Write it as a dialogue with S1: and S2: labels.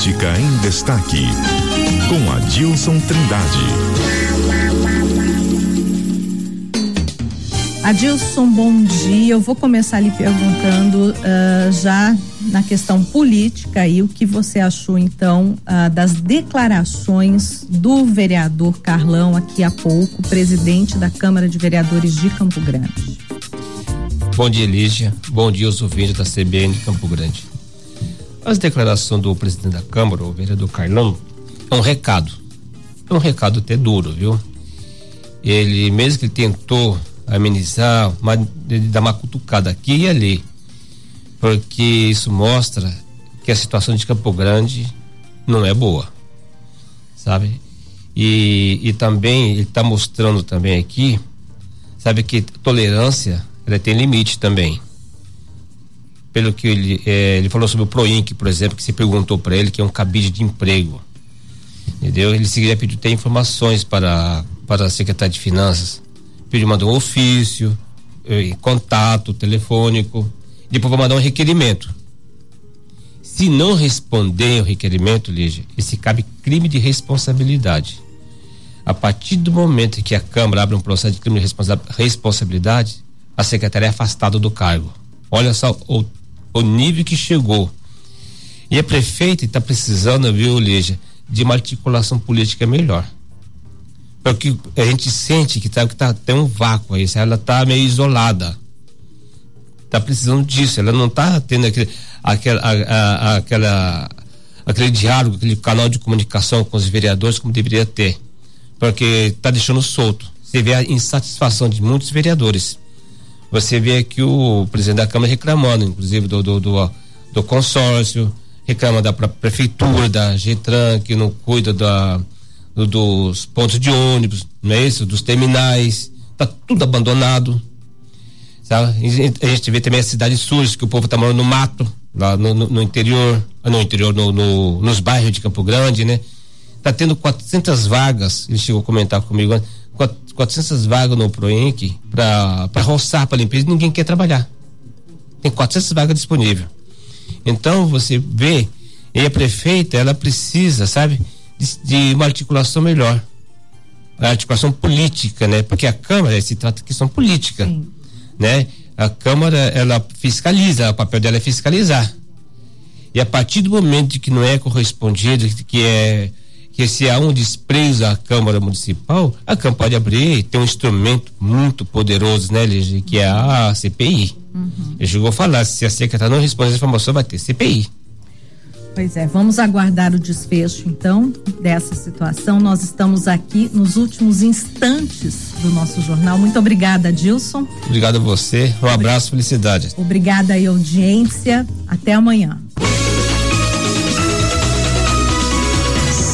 S1: Política em Destaque, com Adilson Trindade.
S2: Adilson, bom dia. Eu vou começar lhe perguntando uh, já na questão política aí o que você achou então uh, das declarações do vereador Carlão aqui há pouco, presidente da Câmara de Vereadores de Campo Grande.
S3: Bom dia, Lígia. Bom dia aos ouvintes da CBN de Campo Grande. As declarações do presidente da Câmara, o vereador Carlão, é um recado. É um recado até duro, viu? Ele, mesmo que ele tentou amenizar, mas ele dá uma cutucada aqui e ali. Porque isso mostra que a situação de Campo Grande não é boa. Sabe? E, e também ele está mostrando também aqui, sabe que tolerância ela tem limite também pelo que ele, é, ele falou sobre o Proinc, por exemplo, que se perguntou para ele que é um cabide de emprego. Entendeu? Ele seguiria pedir até informações para, para a secretária de Finanças. Pediu, mandou um ofício, eh, contato telefônico. Depois vai mandar um requerimento. Se não responder ao requerimento, Lígia, esse cabe crime de responsabilidade. A partir do momento que a Câmara abre um processo de crime de responsa responsabilidade, a secretária é afastada do cargo. Olha só o o nível que chegou. E a prefeita está precisando, viu, Lígia, de uma articulação política melhor. Porque a gente sente que, tá, que tá, tem um vácuo aí, ela está meio isolada. Está precisando disso, ela não está tendo aquele, aquela, a, a, aquela, aquele diálogo, aquele canal de comunicação com os vereadores como deveria ter. Porque está deixando solto. Você vê a insatisfação de muitos vereadores você vê aqui o presidente da Câmara reclamando, inclusive, do, do, do, do consórcio, reclama da prefeitura, da Getran, que não cuida da, do, dos pontos de ônibus, não é isso? Dos terminais, tá tudo abandonado. Sabe? A gente vê também as cidades sujas, que o povo tá morando no mato, lá no, no, no interior, no interior, no, no, nos bairros de Campo Grande, né? Tá tendo 400 vagas, ele chegou a comentar comigo, 400 vagas no Proenc para roçar para limpeza e ninguém quer trabalhar. Tem 400 vagas disponíveis. Então você vê, e a prefeita, ela precisa, sabe, de, de uma articulação melhor. A articulação política, né? Porque a Câmara se trata de questão política, Sim. né? A Câmara, ela fiscaliza, o papel dela é fiscalizar. E a partir do momento que não é correspondido, que é que se há um desprezo à Câmara Municipal, a Câmara pode abrir, tem um instrumento muito poderoso, né, Lígia, que é a CPI. Uhum. Ele chegou a falar, se a secretária não responder essa informação, vai ter CPI.
S2: Pois é, vamos aguardar o desfecho então dessa situação. Nós estamos aqui nos últimos instantes do nosso jornal. Muito obrigada, Dilson.
S3: Obrigado a você. Um abraço, felicidades.
S2: Obrigada aí, audiência. Até amanhã.